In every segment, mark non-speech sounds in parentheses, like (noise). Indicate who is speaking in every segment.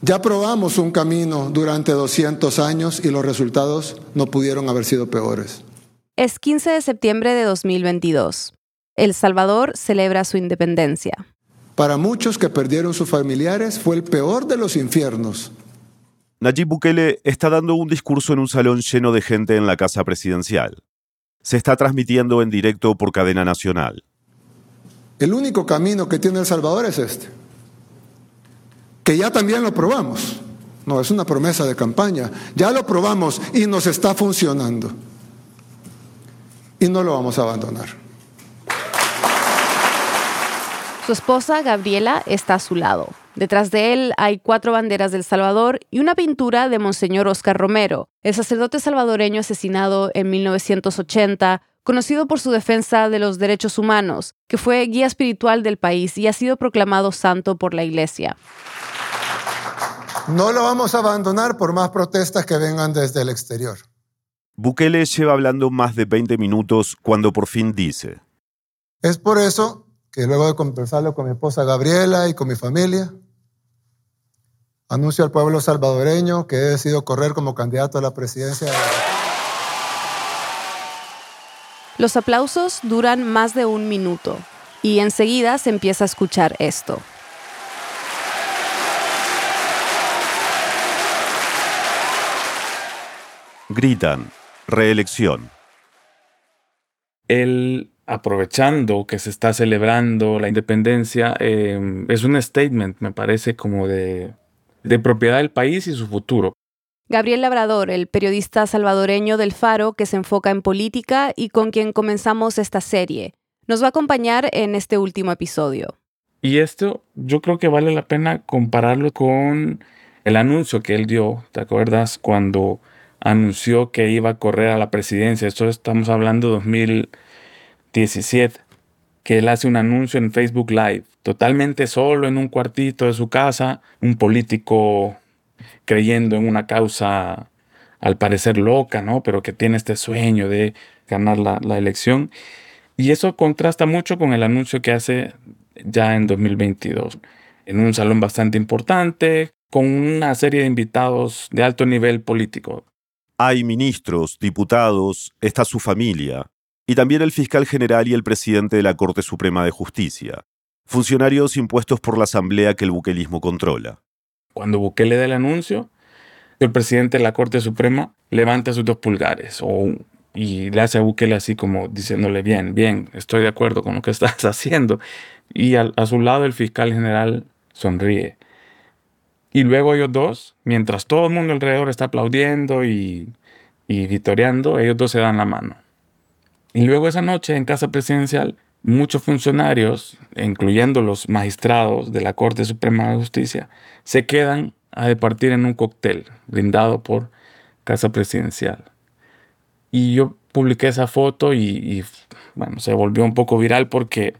Speaker 1: Ya probamos un camino durante 200 años y los resultados no pudieron haber sido peores.
Speaker 2: Es 15 de septiembre de 2022. El Salvador celebra su independencia.
Speaker 1: Para muchos que perdieron sus familiares fue el peor de los infiernos.
Speaker 3: Nayib Bukele está dando un discurso en un salón lleno de gente en la casa presidencial. Se está transmitiendo en directo por cadena nacional.
Speaker 1: El único camino que tiene El Salvador es este, que ya también lo probamos. No, es una promesa de campaña. Ya lo probamos y nos está funcionando. Y no lo vamos a abandonar.
Speaker 2: Su esposa, Gabriela, está a su lado. Detrás de él hay cuatro banderas del Salvador y una pintura de Monseñor Oscar Romero, el sacerdote salvadoreño asesinado en 1980, conocido por su defensa de los derechos humanos, que fue guía espiritual del país y ha sido proclamado santo por la Iglesia.
Speaker 1: No lo vamos a abandonar por más protestas que vengan desde el exterior.
Speaker 3: Bukele lleva hablando más de 20 minutos cuando por fin dice.
Speaker 1: Es por eso que luego de conversarlo con mi esposa Gabriela y con mi familia, anuncio al pueblo salvadoreño que he decidido correr como candidato a la presidencia. De...
Speaker 2: Los aplausos duran más de un minuto y enseguida se empieza a escuchar esto.
Speaker 3: Gritan, reelección.
Speaker 4: Él, aprovechando que se está celebrando la independencia, eh, es un statement, me parece, como de, de propiedad del país y su futuro.
Speaker 2: Gabriel Labrador, el periodista salvadoreño del Faro que se enfoca en política y con quien comenzamos esta serie, nos va a acompañar en este último episodio.
Speaker 4: Y esto yo creo que vale la pena compararlo con el anuncio que él dio, ¿te acuerdas? Cuando anunció que iba a correr a la presidencia. Esto estamos hablando de 2017, que él hace un anuncio en Facebook Live, totalmente solo en un cuartito de su casa, un político creyendo en una causa al parecer loca, ¿no? Pero que tiene este sueño de ganar la, la elección. Y eso contrasta mucho con el anuncio que hace ya en 2022, en un salón bastante importante, con una serie de invitados de alto nivel político.
Speaker 3: Hay ministros, diputados, está su familia, y también el fiscal general y el presidente de la Corte Suprema de Justicia, funcionarios impuestos por la asamblea que el buquelismo controla.
Speaker 4: Cuando Bukele da el anuncio, el presidente de la Corte Suprema levanta sus dos pulgares y le hace a Bukele así como diciéndole, bien, bien, estoy de acuerdo con lo que (laughs) estás haciendo. Y a su lado el fiscal general sonríe. Y luego ellos dos, mientras todo el mundo alrededor está aplaudiendo y, y vitoreando, ellos dos se dan la mano. Y luego esa noche en Casa Presidencial, muchos funcionarios, incluyendo los magistrados de la Corte Suprema de Justicia, se quedan a departir en un cóctel brindado por Casa Presidencial. Y yo publiqué esa foto y, y, bueno, se volvió un poco viral porque,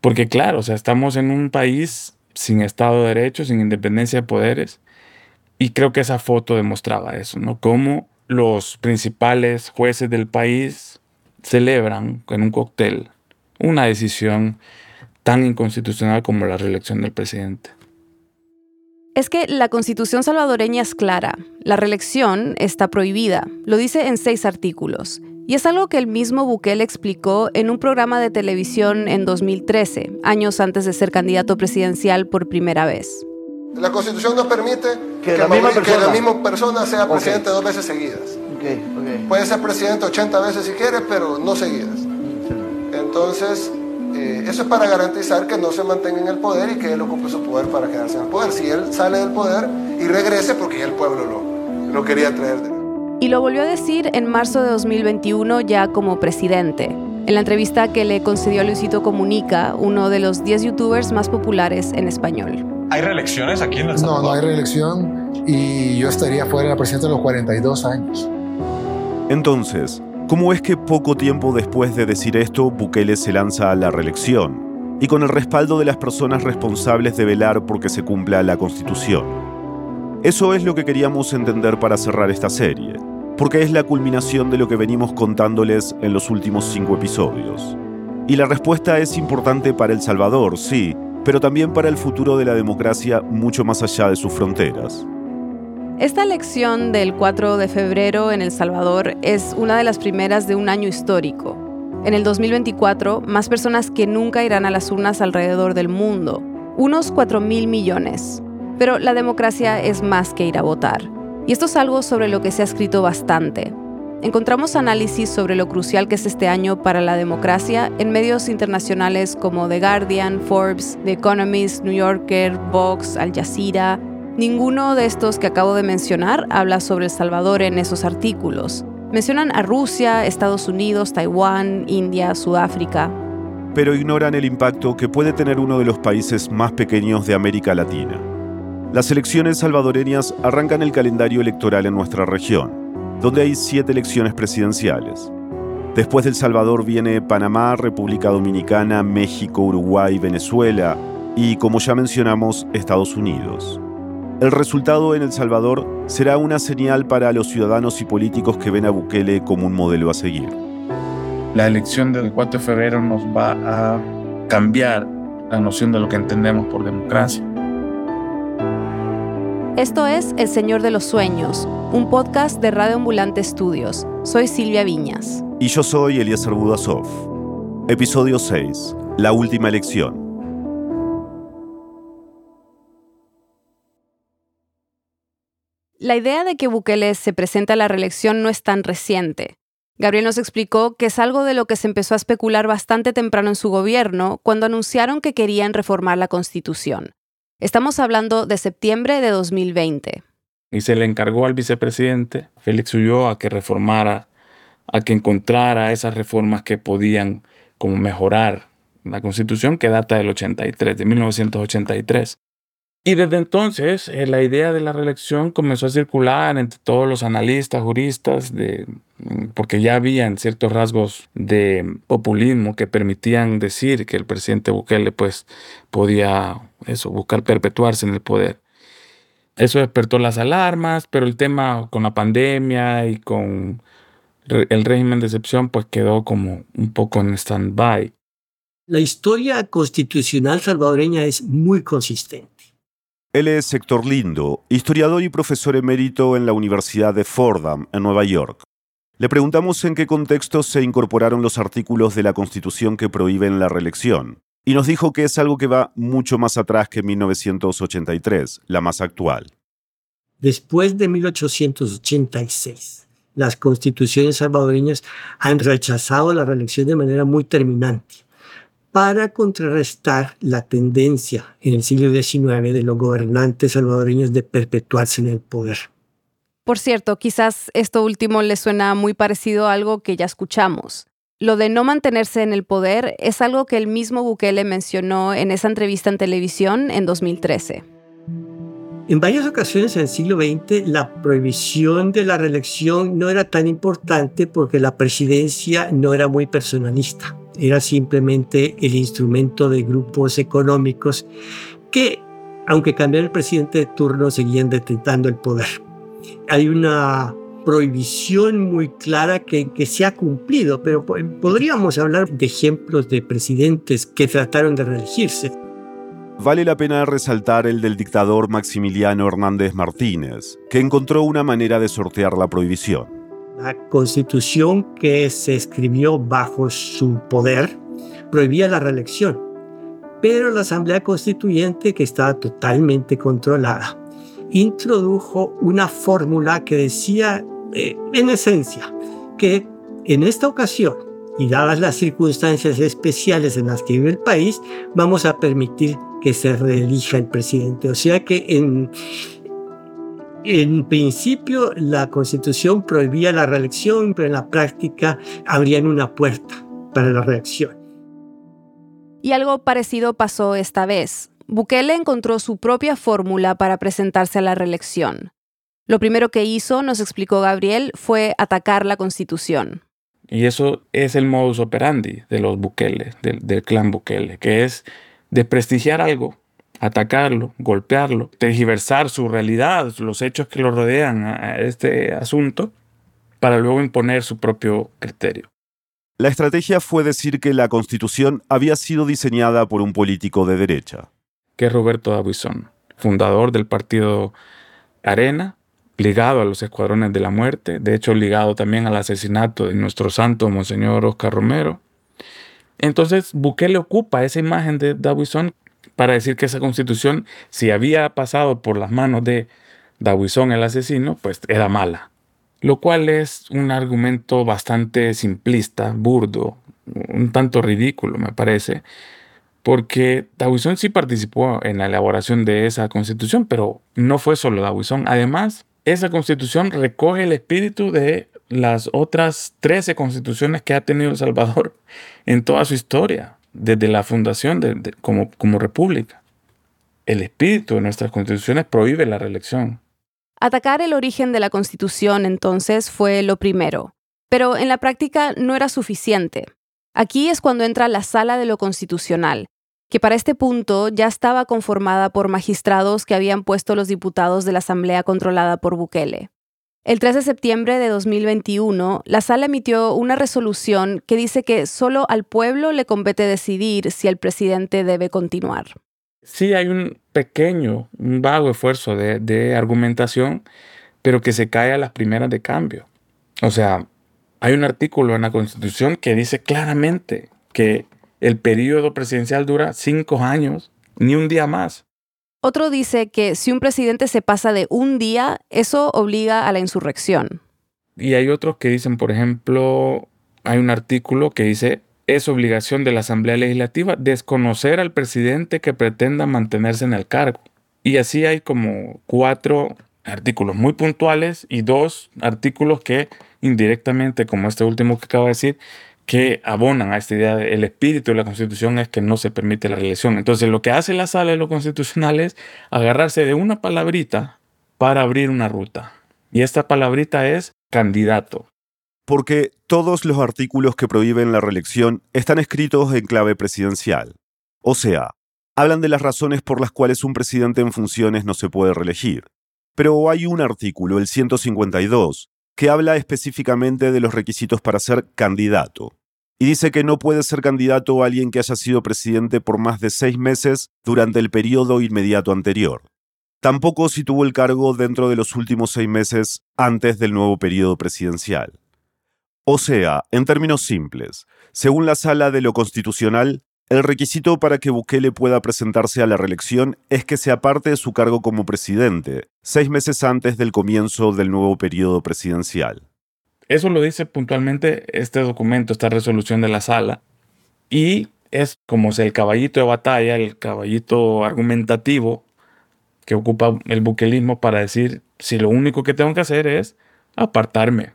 Speaker 4: porque claro, o sea, estamos en un país sin Estado de Derecho, sin independencia de poderes. Y creo que esa foto demostraba eso, ¿no? Cómo los principales jueces del país celebran en un cóctel una decisión tan inconstitucional como la reelección del presidente.
Speaker 2: Es que la constitución salvadoreña es clara. La reelección está prohibida. Lo dice en seis artículos. Y es algo que el mismo Bukele explicó en un programa de televisión en 2013, años antes de ser candidato presidencial por primera vez.
Speaker 1: La Constitución nos permite
Speaker 5: que, la, misma
Speaker 1: que la, misma persona sea okay. presidente dos veces seguidas.
Speaker 5: Okay, okay.
Speaker 1: Puede ser presidente 80 veces si quiere, pero no seguidas. Entonces, eh, eso es para garantizar que no se mantenga en el poder y que él ocupe su poder para quedarse en el poder. Si él sale del poder y regrese, porque ya el pueblo lo, lo quería traer de
Speaker 2: y lo volvió a decir en marzo de 2021 ya como presidente, en la entrevista que le concedió a Luisito Comunica, uno de los 10 youtubers más populares en español.
Speaker 6: ¿Hay reelecciones aquí en El
Speaker 1: Salvador? No, no hay reelección y yo estaría fuera de la presidencia a los 42 años.
Speaker 3: Entonces, ¿cómo es que poco tiempo después de decir esto, Bukele se lanza a la reelección? Y con el respaldo de las personas responsables de velar porque se cumpla la Constitución. Eso es lo que queríamos entender para cerrar esta serie porque es la culminación de lo que venimos contándoles en los últimos cinco episodios. Y la respuesta es importante para El Salvador, sí, pero también para el futuro de la democracia mucho más allá de sus fronteras.
Speaker 2: Esta elección del 4 de febrero en El Salvador es una de las primeras de un año histórico. En el 2024, más personas que nunca irán a las urnas alrededor del mundo, unos 4 mil millones. Pero la democracia es más que ir a votar. Y esto es algo sobre lo que se ha escrito bastante. Encontramos análisis sobre lo crucial que es este año para la democracia en medios internacionales como The Guardian, Forbes, The Economist, New Yorker, Vox, Al Jazeera, Ninguno de estos que acabo de mencionar habla sobre El Salvador en esos artículos. Mencionan a Rusia, Estados Unidos, Taiwán, India, Sudáfrica.
Speaker 3: Pero ignoran el impacto que puede tener uno de los países más pequeños de América Latina. Las elecciones salvadoreñas arrancan el calendario electoral en nuestra región, donde hay siete elecciones presidenciales. Después del Salvador viene Panamá, República Dominicana, México, Uruguay, Venezuela y, como ya mencionamos, Estados Unidos. El resultado en El Salvador será una señal para los ciudadanos y políticos que ven a Bukele como un modelo a seguir.
Speaker 4: La elección del 4 de febrero nos va a cambiar la noción de lo que entendemos por democracia.
Speaker 2: Esto es El Señor de los Sueños, un podcast de Radio Ambulante Estudios. Soy Silvia Viñas.
Speaker 3: Y yo soy Eliezer Budasov. Episodio 6. La última elección.
Speaker 2: La idea de que Bukele se presente a la reelección no es tan reciente. Gabriel nos explicó que es algo de lo que se empezó a especular bastante temprano en su gobierno cuando anunciaron que querían reformar la Constitución. Estamos hablando de septiembre de 2020.
Speaker 4: Y se le encargó al vicepresidente Félix Ulloa que reformara, a que encontrara esas reformas que podían como mejorar la Constitución que data del 83, de 1983. Y desde entonces eh, la idea de la reelección comenzó a circular entre todos los analistas, juristas, de, mm, porque ya habían ciertos rasgos de populismo que permitían decir que el presidente Bukele pues, podía eso, buscar perpetuarse en el poder. Eso despertó las alarmas, pero el tema con la pandemia y con el régimen de excepción pues quedó como un poco en stand-by.
Speaker 5: La historia constitucional salvadoreña es muy consistente.
Speaker 3: Él es Héctor Lindo, historiador y profesor emérito en la Universidad de Fordham, en Nueva York. Le preguntamos en qué contexto se incorporaron los artículos de la Constitución que prohíben la reelección, y nos dijo que es algo que va mucho más atrás que 1983, la más actual.
Speaker 5: Después de 1886, las constituciones salvadoreñas han rechazado la reelección de manera muy terminante para contrarrestar la tendencia en el siglo XIX de los gobernantes salvadoreños de perpetuarse en el poder.
Speaker 2: Por cierto, quizás esto último le suena muy parecido a algo que ya escuchamos. Lo de no mantenerse en el poder es algo que el mismo Bukele mencionó en esa entrevista en televisión en 2013.
Speaker 5: En varias ocasiones en el siglo XX la prohibición de la reelección no era tan importante porque la presidencia no era muy personalista era simplemente el instrumento de grupos económicos que, aunque cambiara el presidente de turno, seguían detentando el poder. Hay una prohibición muy clara que, que se ha cumplido, pero podríamos hablar de ejemplos de presidentes que trataron de reelegirse.
Speaker 3: Vale la pena resaltar el del dictador Maximiliano Hernández Martínez, que encontró una manera de sortear la prohibición.
Speaker 5: La constitución que se escribió bajo su poder prohibía la reelección, pero la Asamblea Constituyente, que estaba totalmente controlada, introdujo una fórmula que decía, eh, en esencia, que en esta ocasión, y dadas las circunstancias especiales en las que vive el país, vamos a permitir que se reelija el presidente. O sea que en, en principio, la Constitución prohibía la reelección, pero en la práctica abrían una puerta para la reelección.
Speaker 2: Y algo parecido pasó esta vez. Bukele encontró su propia fórmula para presentarse a la reelección. Lo primero que hizo, nos explicó Gabriel, fue atacar la Constitución.
Speaker 4: Y eso es el modus operandi de los Bukele, del, del clan Bukele, que es desprestigiar algo atacarlo, golpearlo, tergiversar su realidad, los hechos que lo rodean a este asunto, para luego imponer su propio criterio.
Speaker 3: La estrategia fue decir que la constitución había sido diseñada por un político de derecha.
Speaker 4: que es Roberto Davison, fundador del partido Arena, ligado a los escuadrones de la muerte, de hecho ligado también al asesinato de nuestro santo Monseñor Oscar Romero. Entonces Bukele ocupa esa imagen de Davison para decir que esa constitución, si había pasado por las manos de Davison el asesino, pues era mala. Lo cual es un argumento bastante simplista, burdo, un tanto ridículo me parece, porque Davison sí participó en la elaboración de esa constitución, pero no fue solo Davison. Además, esa constitución recoge el espíritu de las otras 13 constituciones que ha tenido El Salvador en toda su historia, desde la fundación de, como, como república. El espíritu de nuestras constituciones prohíbe la reelección.
Speaker 2: Atacar el origen de la constitución entonces fue lo primero, pero en la práctica no era suficiente. Aquí es cuando entra la sala de lo constitucional, que para este punto ya estaba conformada por magistrados que habían puesto los diputados de la Asamblea controlada por Bukele. El 3 de septiembre de 2021, la sala emitió una resolución que dice que solo al pueblo le compete decidir si el presidente debe continuar.
Speaker 4: Sí, hay un pequeño, un vago esfuerzo de, de argumentación, pero que se cae a las primeras de cambio. O sea, hay un artículo en la Constitución que dice claramente que el periodo presidencial dura cinco años, ni un día más.
Speaker 2: Otro dice que si un presidente se pasa de un día, eso obliga a la insurrección.
Speaker 4: Y hay otros que dicen, por ejemplo, hay un artículo que dice, es obligación de la Asamblea Legislativa desconocer al presidente que pretenda mantenerse en el cargo. Y así hay como cuatro artículos muy puntuales y dos artículos que indirectamente, como este último que acabo de decir, que abonan a esta idea del espíritu de la Constitución es que no se permite la reelección. Entonces lo que hace la sala de lo constitucional es agarrarse de una palabrita para abrir una ruta. Y esta palabrita es candidato.
Speaker 3: Porque todos los artículos que prohíben la reelección están escritos en clave presidencial. O sea, hablan de las razones por las cuales un presidente en funciones no se puede reelegir. Pero hay un artículo, el 152, que habla específicamente de los requisitos para ser candidato. Y dice que no puede ser candidato alguien que haya sido presidente por más de seis meses durante el periodo inmediato anterior. Tampoco si tuvo el cargo dentro de los últimos seis meses antes del nuevo periodo presidencial. O sea, en términos simples, según la sala de lo constitucional, el requisito para que Bukele pueda presentarse a la reelección es que se aparte de su cargo como presidente, seis meses antes del comienzo del nuevo periodo presidencial.
Speaker 4: Eso lo dice puntualmente este documento, esta resolución de la sala, y es como el caballito de batalla, el caballito argumentativo que ocupa el buquelismo para decir si lo único que tengo que hacer es apartarme,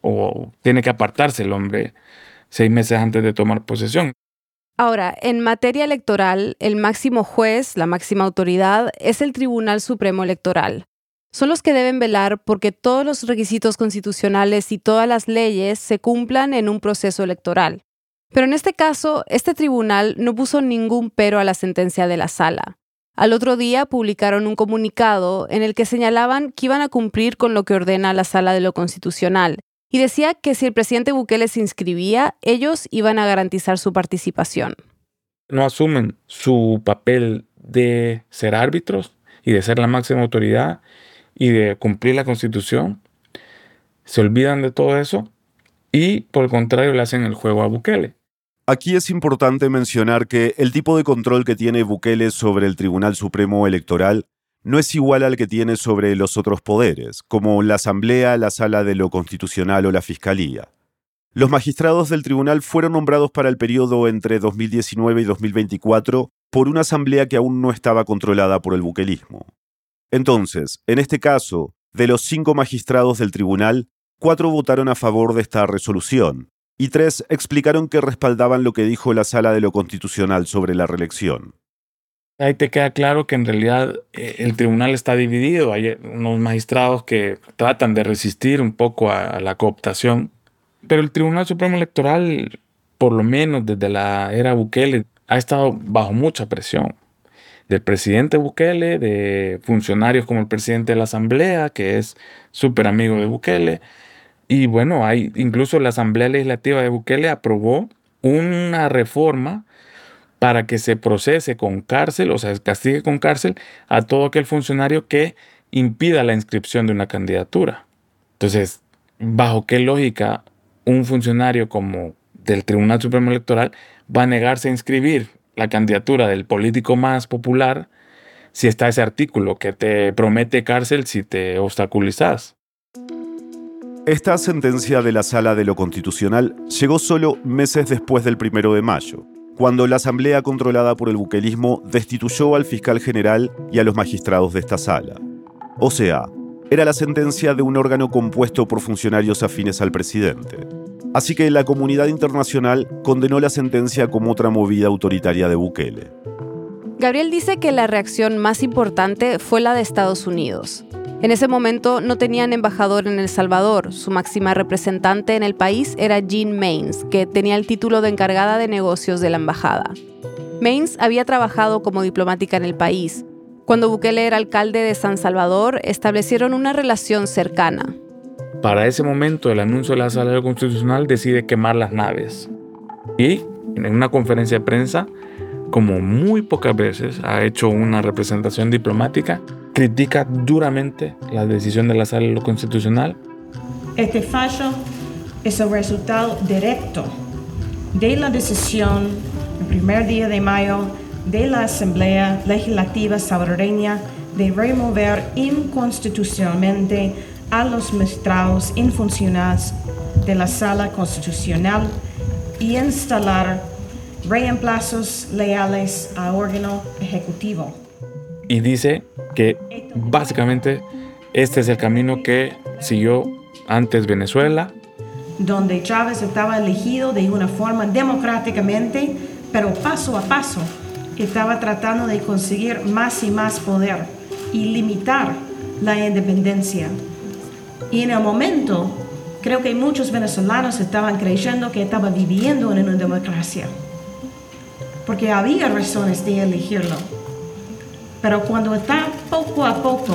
Speaker 4: o tiene que apartarse el hombre seis meses antes de tomar posesión.
Speaker 2: Ahora, en materia electoral, el máximo juez, la máxima autoridad, es el Tribunal Supremo Electoral. Son los que deben velar porque todos los requisitos constitucionales y todas las leyes se cumplan en un proceso electoral. Pero en este caso, este tribunal no puso ningún pero a la sentencia de la sala. Al otro día publicaron un comunicado en el que señalaban que iban a cumplir con lo que ordena la sala de lo constitucional y decía que si el presidente Bukele se inscribía, ellos iban a garantizar su participación.
Speaker 4: No asumen su papel de ser árbitros y de ser la máxima autoridad y de cumplir la constitución. Se olvidan de todo eso y por el contrario le hacen el juego a Bukele.
Speaker 3: Aquí es importante mencionar que el tipo de control que tiene Bukele sobre el Tribunal Supremo Electoral no es igual al que tiene sobre los otros poderes, como la Asamblea, la Sala de lo Constitucional o la Fiscalía. Los magistrados del tribunal fueron nombrados para el periodo entre 2019 y 2024 por una asamblea que aún no estaba controlada por el buquelismo. Entonces, en este caso, de los cinco magistrados del tribunal, cuatro votaron a favor de esta resolución, y tres explicaron que respaldaban lo que dijo la Sala de lo Constitucional sobre la reelección.
Speaker 4: Ahí te queda claro que en realidad eh, el tribunal está dividido. Hay unos magistrados que tratan de resistir un poco a, la cooptación. Pero el Tribunal Supremo Electoral, por lo menos desde la era Bukele, ha estado bajo mucha presión. Del presidente Bukele, de funcionarios como el presidente de la Asamblea, que es súper amigo de Bukele. Y bueno, hay, incluso la Asamblea Legislativa de Bukele aprobó una reforma para que se procese con cárcel, o sea, castigue con cárcel a todo aquel funcionario que impida la inscripción de una candidatura. Entonces, ¿bajo qué lógica un funcionario como del Tribunal Supremo Electoral va a negarse a inscribir la candidatura del político más popular si está ese artículo que te promete cárcel si te obstaculizas?
Speaker 3: Esta sentencia de la Sala de lo Constitucional llegó solo meses después del primero de mayo, cuando la Asamblea controlada por el buquelismo destituyó al fiscal general y a los magistrados de esta sala. O sea, era la sentencia de un órgano compuesto por funcionarios afines al presidente. Así que la comunidad internacional condenó la sentencia como otra movida autoritaria de Bukele.
Speaker 2: Gabriel dice que la reacción más importante fue la de Estados Unidos. En ese momento no tenían embajador en El Salvador. Su máxima representante en el país era Jean Mains, que tenía el título de encargada de negocios de la embajada. Mains había trabajado como diplomática en el país. Cuando Bukele era alcalde de San Salvador, establecieron una relación cercana.
Speaker 4: Para ese momento, el anuncio de la Sala Constitucional decide quemar las naves. Y en una conferencia de prensa, como muy pocas veces ha hecho una representación diplomática, critica duramente la decisión de la Sala Constitucional.
Speaker 6: Este fallo es el resultado directo de la decisión el primer día de mayo de la Asamblea Legislativa salvadoreña de remover inconstitucionalmente a los magistrados infuncionales de la Sala Constitucional y instalar reemplazos leales al órgano ejecutivo.
Speaker 4: Y dice que básicamente este es el camino que siguió antes Venezuela.
Speaker 6: Donde Chávez estaba elegido de una forma democráticamente, pero paso a paso estaba tratando de conseguir más y más poder y limitar la independencia. Y en el momento, creo que muchos venezolanos estaban creyendo que estaba viviendo en una democracia, porque había razones de elegirlo. Pero cuando está poco a poco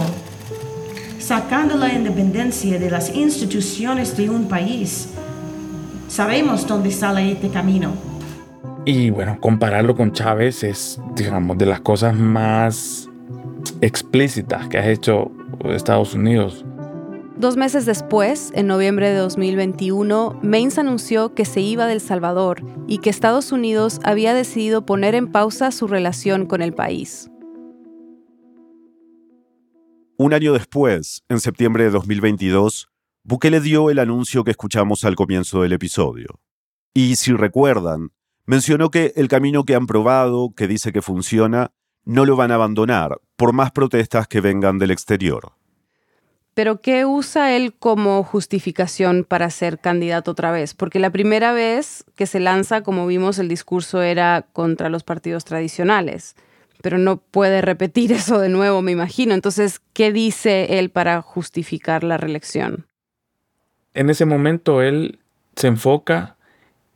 Speaker 6: sacando la independencia de las instituciones de un país, sabemos dónde sale este camino.
Speaker 4: Y bueno, compararlo con Chávez es, digamos, de las cosas más explícitas que ha hecho Estados Unidos.
Speaker 2: Dos meses después, en noviembre de 2021, Mains anunció que se iba del Salvador y que Estados Unidos había decidido poner en pausa su relación con el país.
Speaker 3: Un año después, en septiembre de 2022, Bukele dio el anuncio que escuchamos al comienzo del episodio. Y si recuerdan, mencionó que el camino que han probado, que dice que funciona, no lo van a abandonar, por más protestas que vengan del exterior.
Speaker 2: Pero ¿qué usa él como justificación para ser candidato otra vez? Porque la primera vez que se lanza, como vimos, el discurso era contra los partidos tradicionales pero no puede repetir (laughs) eso de nuevo, me imagino. Entonces, ¿qué dice él para justificar la reelección?
Speaker 4: En ese momento él se enfoca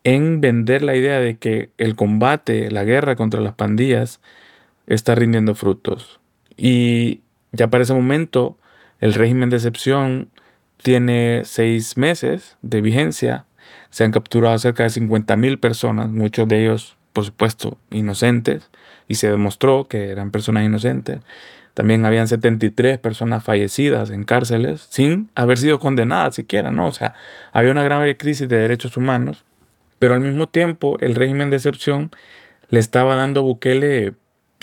Speaker 4: en vender la idea de que el combate, la guerra contra las pandillas, está rindiendo frutos. Y ya para ese momento el régimen de excepción tiene seis meses de vigencia. Se han capturado cerca de 50 mil personas, muchos de ellos, por supuesto, inocentes y se demostró que eran personas inocentes. También habían 73 personas fallecidas en cárceles sin haber sido condenadas siquiera, ¿no? O sea, había una grave crisis de derechos humanos, pero al mismo tiempo el régimen de excepción le estaba dando a Bukele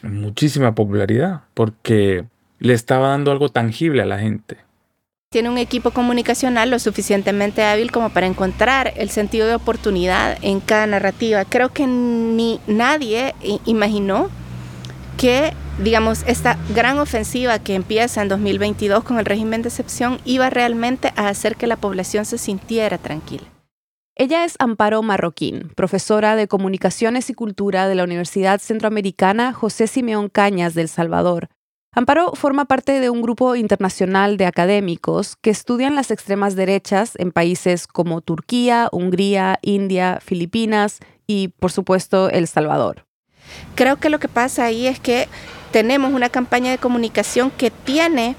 Speaker 4: muchísima popularidad porque le estaba dando algo tangible a la gente.
Speaker 7: Tiene un equipo comunicacional lo suficientemente hábil como para encontrar el sentido de oportunidad en cada narrativa. Creo que ni nadie imaginó que, digamos, esta gran ofensiva que empieza en 2022 con el régimen de excepción iba realmente a hacer que la población se sintiera tranquila.
Speaker 2: Ella es Amparo Marroquín, profesora de Comunicaciones y Cultura de la Universidad Centroamericana José Simeón Cañas del Salvador. Amparo forma parte de un grupo internacional de académicos que estudian las extremas derechas en países como Turquía, Hungría, India, Filipinas y, por supuesto, El Salvador.
Speaker 7: Creo que lo que pasa ahí es que tenemos una campaña de comunicación que tiene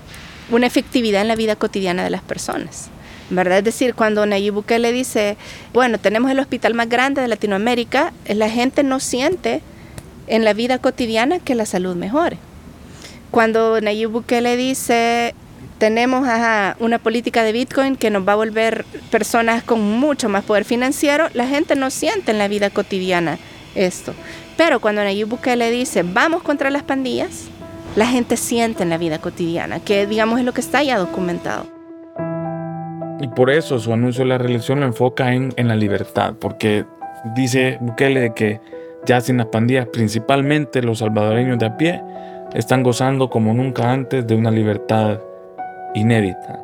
Speaker 7: una efectividad en la vida cotidiana de las personas. ¿verdad? Es decir, cuando Nayib Bukele dice, bueno, tenemos el hospital más grande de Latinoamérica, la gente no siente en la vida cotidiana que la salud mejore. Cuando Nayib Bukele dice tenemos una política de Bitcoin que nos va a volver personas con mucho más poder financiero, la gente no siente en la vida cotidiana esto. Pero cuando Nayib Bukele dice vamos contra las pandillas, la gente siente en la vida cotidiana, que digamos es lo que está ya documentado.
Speaker 4: Y por eso su anuncio de la reelección lo enfoca en, en la libertad, porque dice Bukele que ya sin las pandillas, principalmente los salvadoreños de a pie, están gozando como nunca antes de una libertad inédita,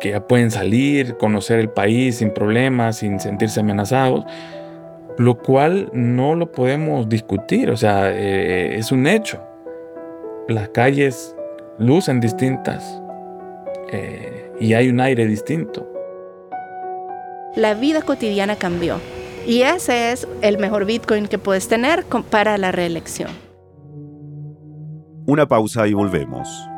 Speaker 4: que ya pueden salir, conocer el país sin problemas, sin sentirse amenazados, lo cual no lo podemos discutir, o sea, eh, es un hecho. Las calles lucen distintas eh, y hay un aire distinto.
Speaker 7: La vida cotidiana cambió y ese es el mejor Bitcoin que puedes tener para la reelección.
Speaker 3: Una pausa y volvemos.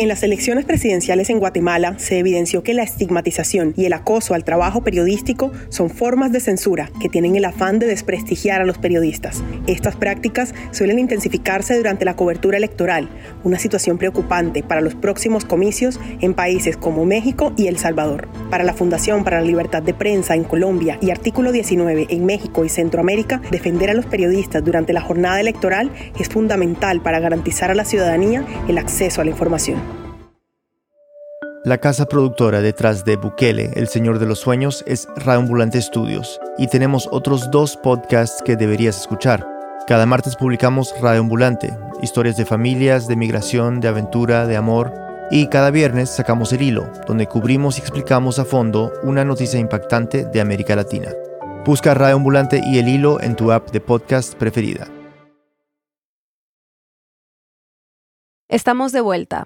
Speaker 8: En las elecciones presidenciales en Guatemala se evidenció que la estigmatización y el acoso al trabajo periodístico son formas de censura que tienen el afán de desprestigiar a los periodistas. Estas prácticas suelen intensificarse durante la cobertura electoral, una situación preocupante para los próximos comicios en países como México y El Salvador. Para la Fundación para la Libertad de Prensa en Colombia y Artículo 19 en México y Centroamérica, defender a los periodistas durante la jornada electoral es fundamental para garantizar a la ciudadanía el acceso a la información.
Speaker 9: La casa productora detrás de Bukele, El Señor de los Sueños, es Radioambulante Studios y tenemos otros dos podcasts que deberías escuchar. Cada martes publicamos Radioambulante, historias de familias, de migración, de aventura, de amor. Y cada viernes sacamos El Hilo, donde cubrimos y explicamos a fondo una noticia impactante de América Latina. Busca Radioambulante y El Hilo en tu app de podcast preferida.
Speaker 2: Estamos de vuelta.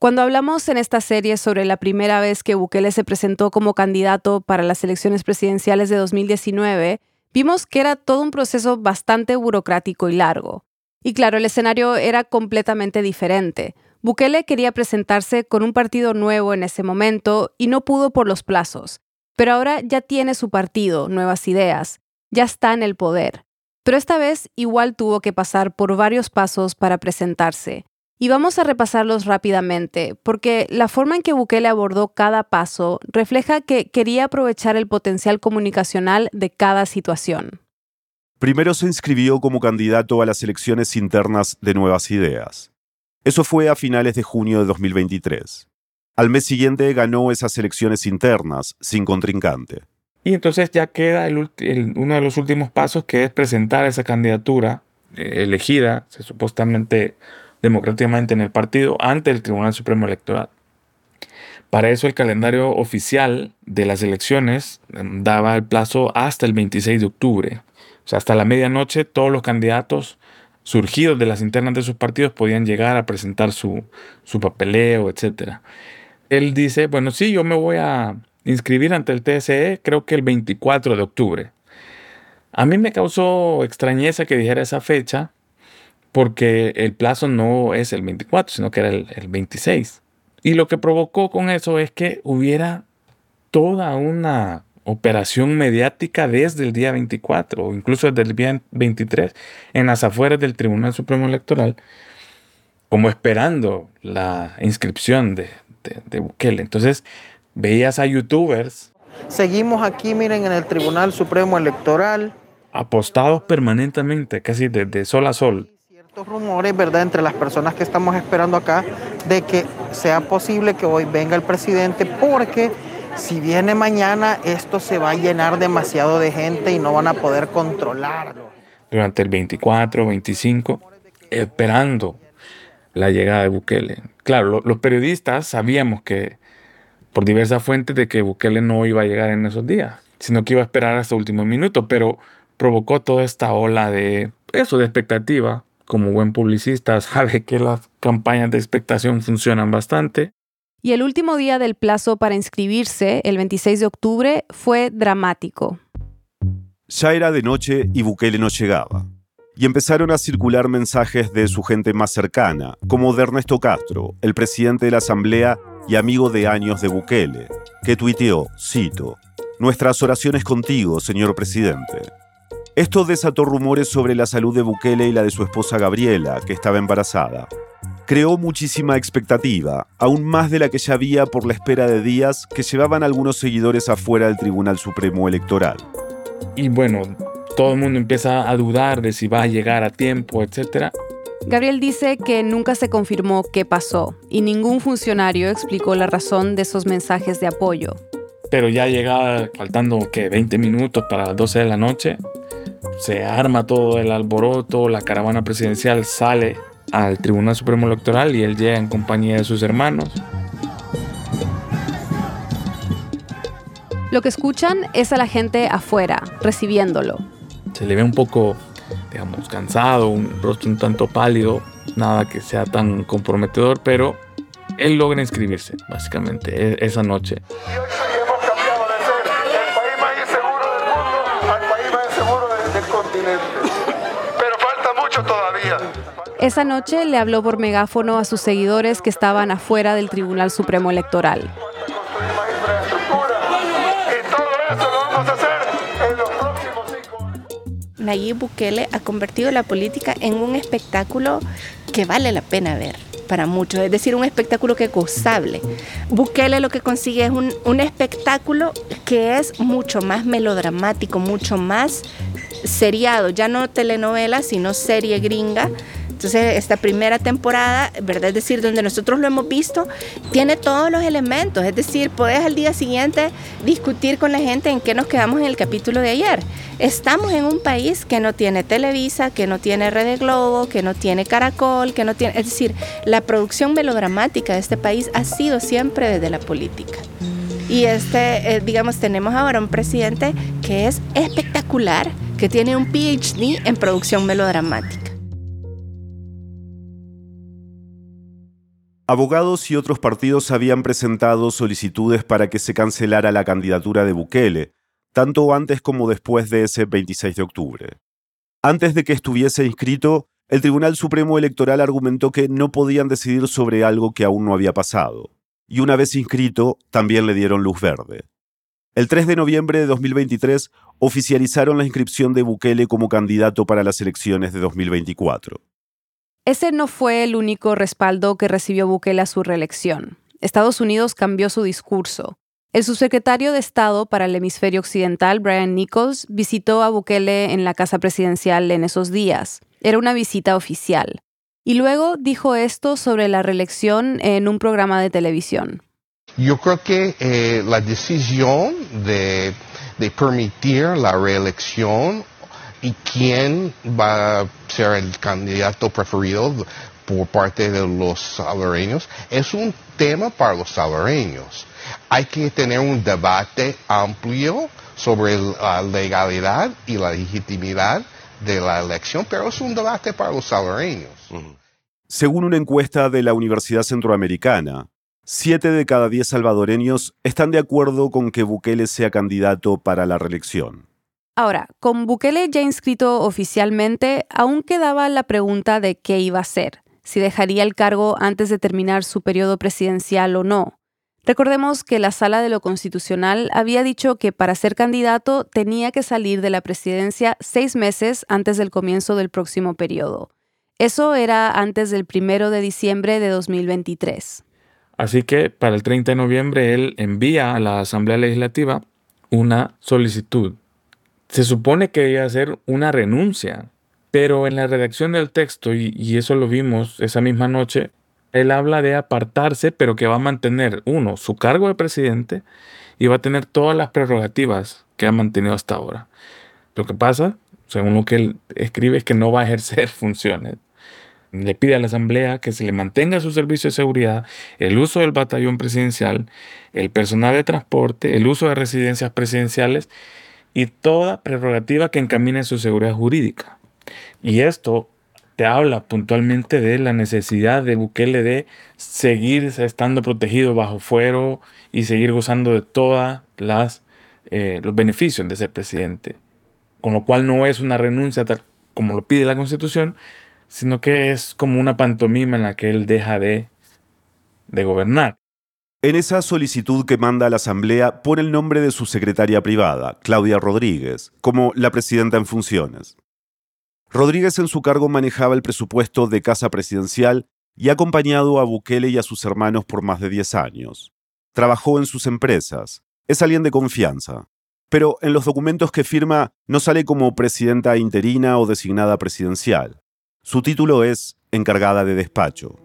Speaker 2: Cuando hablamos en esta serie sobre la primera vez que Bukele se presentó como candidato para las elecciones presidenciales de 2019, vimos que era todo un proceso bastante burocrático y largo. Y claro, el escenario era completamente diferente. Bukele quería presentarse con un partido nuevo en ese momento y no pudo por los plazos. Pero ahora ya tiene su partido, nuevas ideas, ya está en el poder. Pero esta vez igual tuvo que pasar por varios pasos para presentarse. Y vamos a repasarlos rápidamente, porque la forma en que Bukele abordó cada paso refleja que quería aprovechar el potencial comunicacional de cada situación.
Speaker 3: Primero se inscribió como candidato a las elecciones internas de Nuevas Ideas. Eso fue a finales de junio de 2023. Al mes siguiente ganó esas elecciones internas, sin contrincante.
Speaker 4: Y entonces ya queda uno de los últimos pasos, que es presentar esa candidatura eh, elegida, supuestamente democráticamente en el partido ante el Tribunal Supremo Electoral. Para eso el calendario oficial de las elecciones em, daba el plazo hasta el 26 de octubre. O sea, hasta la medianoche todos los candidatos surgidos de las internas de sus partidos podían llegar a presentar su, su papeleo, etc. Él dice, bueno, sí, yo me voy a inscribir ante el TSE creo que el 24 de octubre. A mí me causó extrañeza que dijera esa fecha porque el plazo no es el 24, sino que era el, 26. Y lo que provocó con eso es que hubiera toda una operación mediática desde el día 24 o incluso desde el día 23 en las afueras del Tribunal Supremo Electoral, como esperando la inscripción de, de, de Bukele. Entonces veías a youtubers.
Speaker 10: Seguimos aquí, miren, en el Tribunal Supremo Electoral.
Speaker 4: Apostados permanentemente, casi desde sol a sol
Speaker 10: rumores, ¿verdad?, entre las personas que estamos esperando acá, de que sea posible que hoy venga el presidente, porque si viene mañana, esto se va a llenar demasiado de gente y no van a poder controlarlo.
Speaker 4: Durante el 24, 25, esperando la llegada de Bukele. Claro, los periodistas sabíamos que, por diversas fuentes, de que Bukele no iba a llegar en esos días, sino que iba a esperar hasta el último minuto, pero provocó toda esta ola de eso, de expectativa, como buen publicista (laughs) sabe que las campañas de expectación funcionan bastante.
Speaker 2: Y el último día del plazo para inscribirse, el 26 de octubre, fue dramático.
Speaker 3: Ya era de noche y Bukele no llegaba. y empezaron a circular mensajes de su gente más cercana, como de Ernesto Castro, el presidente de la Asamblea y amigo de años de Bukele, que tuiteó, cito, Nuestras oraciones contigo, señor presidente. Esto desató rumores sobre la salud de Bukele y la de su esposa Gabriela, que estaba embarazada. Creó muchísima expectativa, aún más de la que ya había por la espera de días que llevaban algunos seguidores afuera del Tribunal Supremo Electoral.
Speaker 4: Y bueno, todo el mundo empieza a dudar de si va a llegar a tiempo, etc.
Speaker 2: Gabriel dice que nunca se confirmó qué pasó y ningún funcionario explicó la razón de esos mensajes de apoyo.
Speaker 4: Pero ya llegaba faltando que 20 minutos para las 12 de la noche, se arma todo el alboroto, la caravana presidencial sale al Tribunal Supremo Electoral y él llega en compañía de sus hermanos.
Speaker 2: Lo que escuchan es a la gente afuera, recibiéndolo.
Speaker 4: Se le ve un poco, digamos, cansado, un rostro un tanto pálido, nada que sea tan comprometedor, pero él logra inscribirse, básicamente, e-, esa noche.
Speaker 2: Esa noche le habló por megáfono a sus seguidores que estaban afuera del Tribunal Supremo Electoral.
Speaker 7: Nayib Bukele ha convertido la política en un espectáculo que vale la pena ver para muchos, es decir, un espectáculo que es gozable. Bukele lo que consigue es un, un espectáculo que es mucho más melodramático, mucho más seriado, ya no telenovela, sino serie gringa, entonces, esta primera temporada. Es decir, donde nosotros lo hemos visto, tiene todos los elementos. Es decir, puedes al día siguiente discutir con la gente en qué nos quedamos en el capítulo de ayer. Estamos en un país que no tiene Televisa, que no tiene Red Globo, que no tiene Caracol, que no tiene... Es decir, la producción melodramática de este país ha sido siempre desde la política. Y este, eh, digamos, tenemos ahora un presidente que es espectacular, que tiene un PhD en producción melodramática.
Speaker 3: Abogados y otros partidos habían presentado solicitudes para que se cancelara la candidatura de Bukele, tanto antes como después de ese 26 de octubre. Antes de que estuviese inscrito, el Tribunal Supremo Electoral argumentó que no podían decidir sobre algo que aún no había pasado, y una vez inscrito, también le dieron luz verde. El 3 de noviembre de 2023 oficializaron la inscripción de Bukele como candidato para las elecciones de 2024.
Speaker 2: Ese no fue el único respaldo que recibió Bukele a su reelección. Estados Unidos cambió su discurso. El subsecretario de Estado para el hemisferio occidental, Brian Nichols, visitó a Bukele en la casa presidencial en esos días. Era una visita oficial. Y luego dijo esto sobre la reelección en un programa de televisión.
Speaker 11: Yo creo que eh, la decisión de, de permitir la reelección y quién va a ser el candidato preferido por parte de los salvadoreños es un tema para los salvadoreños. Hay que tener un debate amplio sobre la legalidad y la legitimidad de la elección, pero es un debate para los salvadoreños.
Speaker 3: Según una encuesta de la Universidad Centroamericana, siete de cada diez salvadoreños están de acuerdo con que Bukele sea candidato para la reelección.
Speaker 2: Ahora, con Bukele ya inscrito oficialmente, aún quedaba la pregunta de qué iba a hacer, si dejaría el cargo antes de terminar su periodo presidencial o no. Recordemos que la Sala de lo Constitucional había dicho que para ser candidato tenía que salir de la presidencia seis meses antes del comienzo del próximo periodo. Eso era antes del primero de diciembre de 2023.
Speaker 4: Así que para el 30 de noviembre él envía a la Asamblea Legislativa una solicitud se supone que iba a ser una renuncia, pero en la redacción del texto, y, eso lo vimos esa misma noche, él habla de apartarse, pero que va a mantener, uno, su cargo de presidente y va a tener todas las prerrogativas que ha mantenido hasta ahora. Lo que pasa, según lo que él escribe, es que no va a ejercer (laughs) funciones. Le pide a la Asamblea que se le mantenga su servicio de seguridad, el uso del batallón presidencial, el personal de transporte, el uso de residencias presidenciales y toda prerrogativa que encamine su seguridad jurídica. Y esto te habla puntualmente de la necesidad de Bukele de seguir estando protegido bajo fuero y seguir gozando de todos eh, los beneficios de ser presidente. Con lo cual no es una renuncia tal como lo pide la Constitución, sino que es como una pantomima en la que él deja de, de gobernar.
Speaker 3: En esa solicitud que manda a la Asamblea pone el nombre de su secretaria privada, Claudia Rodríguez, como la presidenta en funciones. Rodríguez en su cargo manejaba el presupuesto de Casa Presidencial y ha acompañado a Bukele y a sus hermanos por más de 10 años. Trabajó en sus empresas. Es alguien de confianza. Pero en los documentos que firma no sale como presidenta interina o designada presidencial. Su título es encargada de despacho.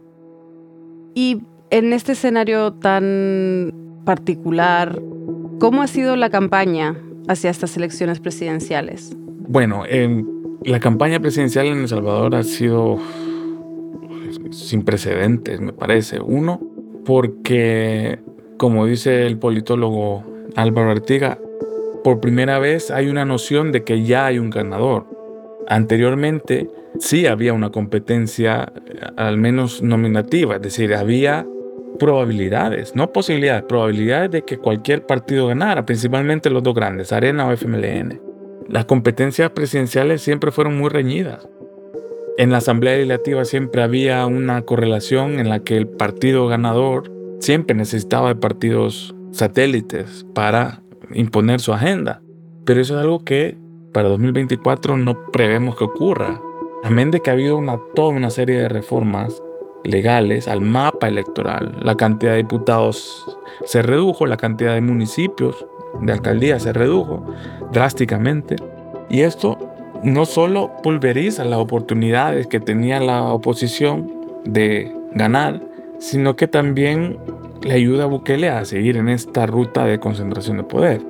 Speaker 2: Y en este escenario tan particular, ¿cómo ha sido la campaña hacia estas elecciones presidenciales?
Speaker 4: Bueno, la campaña presidencial en El Salvador ha sido sin precedentes, me parece. Uno, porque, como dice el politólogo Álvaro Artiga, por primera vez hay una noción de que ya hay un ganador. Anteriormente sí había una competencia, al menos nominativa, es decir, había probabilidades, no posibilidades, probabilidades de que cualquier partido ganara, principalmente los dos grandes, Arena o FMLN. Las competencias presidenciales siempre fueron muy reñidas. En la Asamblea Legislativa siempre había una correlación en la que el partido ganador siempre necesitaba de partidos satélites para imponer su agenda. Pero eso es algo que para 2024 no prevemos que ocurra. Amén de que ha habido una, toda una serie de reformas legales al mapa electoral. La cantidad de diputados se redujo, la cantidad de municipios, de alcaldías se redujo drásticamente. Y esto no solo pulveriza las oportunidades que tenía la oposición de ganar, sino que también le ayuda a Bukele a seguir en esta ruta de concentración de poder.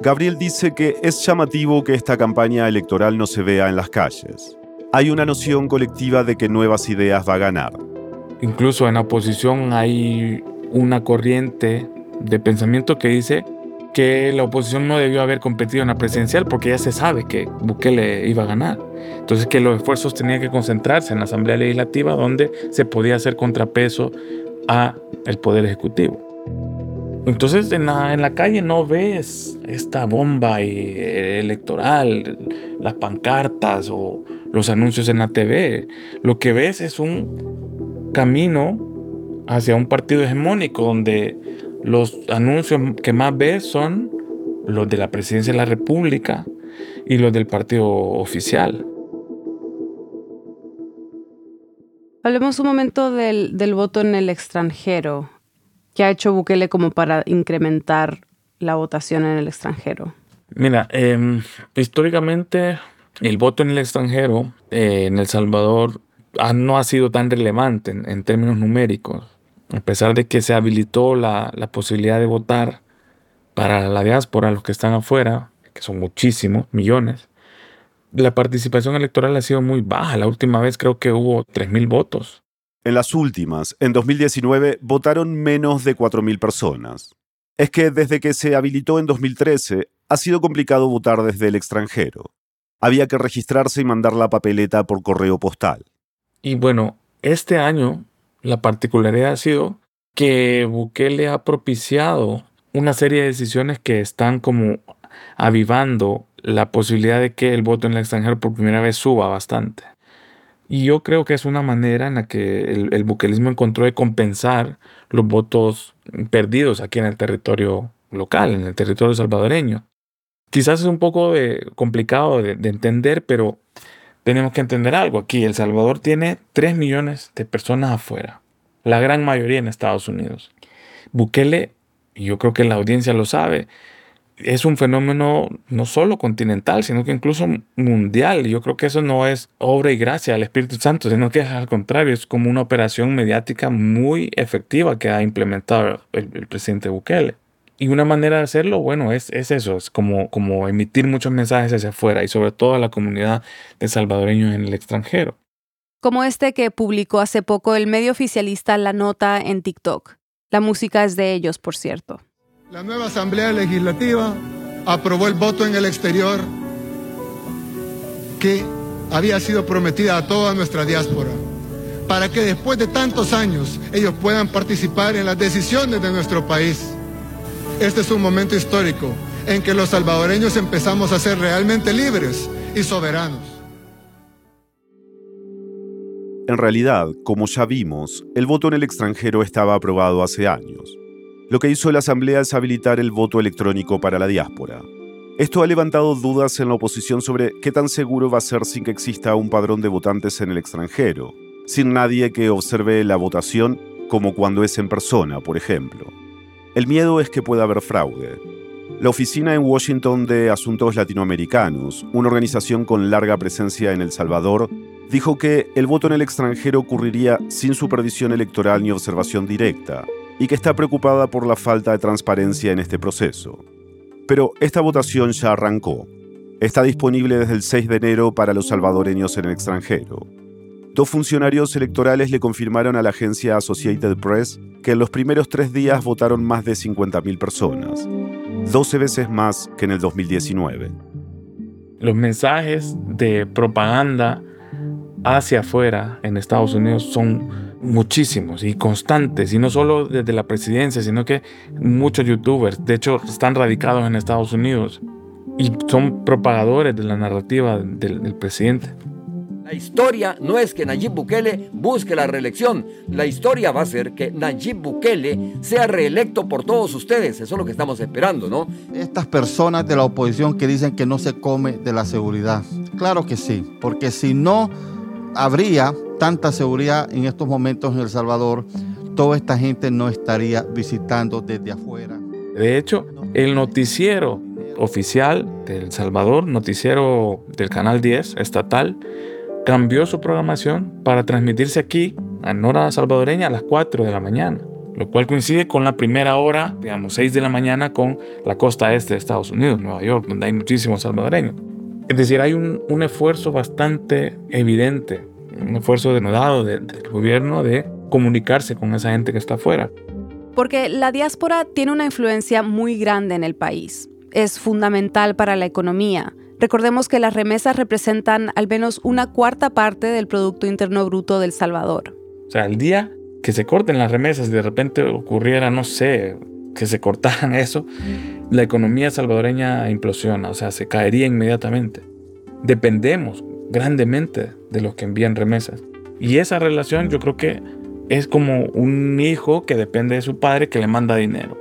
Speaker 3: Gabriel dice que es llamativo que esta campaña electoral no se vea en las calles. Hay una noción colectiva de que nuevas ideas va a ganar.
Speaker 4: Incluso en la oposición hay una corriente de pensamiento que dice que la oposición no debió haber competido en la presidencial porque ya se sabe que Bukele iba a ganar. Entonces que los esfuerzos tenían que concentrarse en la Asamblea Legislativa donde se podía hacer contrapeso a el Poder Ejecutivo. Entonces en la, en la calle no ves esta bomba eh, electoral, las pancartas o los anuncios en la TV. Lo que ves es un camino hacia un partido hegemónico donde los anuncios que más ves son los de la presidencia de la República y los del partido oficial.
Speaker 2: Hablemos un momento del, voto en el extranjero. ¿Qué ha hecho Bukele como para incrementar la votación en el extranjero?
Speaker 4: Mira, em, históricamente el voto en el extranjero eh, en El Salvador no ha sido tan relevante en términos numéricos a pesar de que se habilitó la, posibilidad de votar para la diáspora, los que están afuera, que son muchísimos, millones, la participación electoral ha sido muy baja. La última vez creo que hubo 3.000 votos.
Speaker 3: En las últimas, en 2019, votaron menos de 4.000 personas. Es que desde que se habilitó en 2013, ha sido complicado votar desde el extranjero. Había que registrarse y mandar la papeleta por correo postal.
Speaker 4: Y bueno, este año la particularidad ha sido que Bukele ha propiciado una serie de decisiones que están como avivando la posibilidad de que el voto en el extranjero por primera vez suba bastante. Y yo creo que es una manera en la que el, el buquelismo encontró de compensar los votos perdidos aquí en el territorio local, en el territorio salvadoreño. Quizás es un poco complicado de, de entender, pero tenemos que entender algo aquí. El Salvador tiene 3 millones de personas afuera, la gran mayoría en Estados Unidos. Bukele, y yo creo que la audiencia lo sabe, es un fenómeno no solo continental, sino que incluso mundial. Yo creo que eso no es obra y gracia del Espíritu Santo, sino que al contrario, es como una operación mediática muy efectiva que ha implementado el, el presidente Bukele. Y una manera de hacerlo, bueno, es, es eso, es como, como emitir muchos mensajes hacia afuera y sobre todo a la comunidad de salvadoreños en el extranjero.
Speaker 2: Como este que publicó hace poco el medio oficialista La Nota en TikTok. La música es de ellos, por cierto.
Speaker 1: La nueva Asamblea Legislativa aprobó el voto en el exterior que había sido prometida a toda nuestra diáspora, para que después de tantos años ellos puedan participar en las decisiones de nuestro país este es un momento histórico en que los salvadoreños empezamos a ser realmente libres y soberanos.
Speaker 3: En realidad, como ya vimos, el voto en el extranjero estaba aprobado hace años. Lo que hizo la Asamblea es habilitar el voto electrónico para la diáspora. Esto ha levantado dudas en la oposición sobre qué tan seguro va a ser sin que exista un padrón de votantes en el extranjero, sin nadie que observe la votación como cuando es en persona, por ejemplo. El miedo es que pueda haber fraude. La Oficina en Washington de Asuntos Latinoamericanos, una organización con larga presencia en El Salvador, dijo que el voto en el extranjero ocurriría sin supervisión electoral ni observación directa, y que está preocupada por la falta de transparencia en este proceso. Pero esta votación ya arrancó. Está disponible desde el 6 de enero para los salvadoreños en el extranjero. Dos funcionarios electorales le confirmaron a la agencia Associated Press que en los primeros tres días votaron más de 50.000 personas, 12 veces más que en el 2019.
Speaker 4: Los mensajes de propaganda hacia afuera en Estados Unidos son muchísimos y constantes, y no solo desde la presidencia, sino que muchos youtubers, de hecho, están radicados en Estados Unidos y son propagadores de la narrativa del, del presidente.
Speaker 12: La historia no es que Nayib Bukele busque la reelección. La historia va a ser que Nayib Bukele sea reelecto por todos ustedes. Eso es lo que estamos esperando, ¿no?
Speaker 13: Estas personas de la oposición que dicen que no se come de la seguridad. Claro que sí, porque si no habría tanta seguridad en estos momentos en El Salvador, toda esta gente no estaría visitando desde afuera.
Speaker 4: De hecho, el noticiero oficial de El Salvador, noticiero del Canal 10 estatal, cambió su programación para transmitirse aquí, en hora salvadoreña, a las 4 de la mañana, lo cual coincide con la primera hora, digamos, 6 de la mañana, con la costa este de Estados Unidos, Nueva York, donde hay muchísimos salvadoreños. Es decir, hay un, un esfuerzo bastante evidente, un esfuerzo denodado del gobierno de comunicarse con esa gente que está afuera.
Speaker 2: Porque la diáspora tiene una influencia muy grande en el país. Es fundamental para la economía, Recordemos que las remesas representan al menos una cuarta parte del Producto Interno Bruto del Salvador.
Speaker 4: O sea, el día que se corten las remesas y de repente ocurriera, no sé, que se cortaran eso, la economía salvadoreña implosiona, o sea, se caería inmediatamente. Dependemos grandemente de los que envían remesas. Y esa relación yo creo que es como un hijo que depende de su padre que le manda dinero.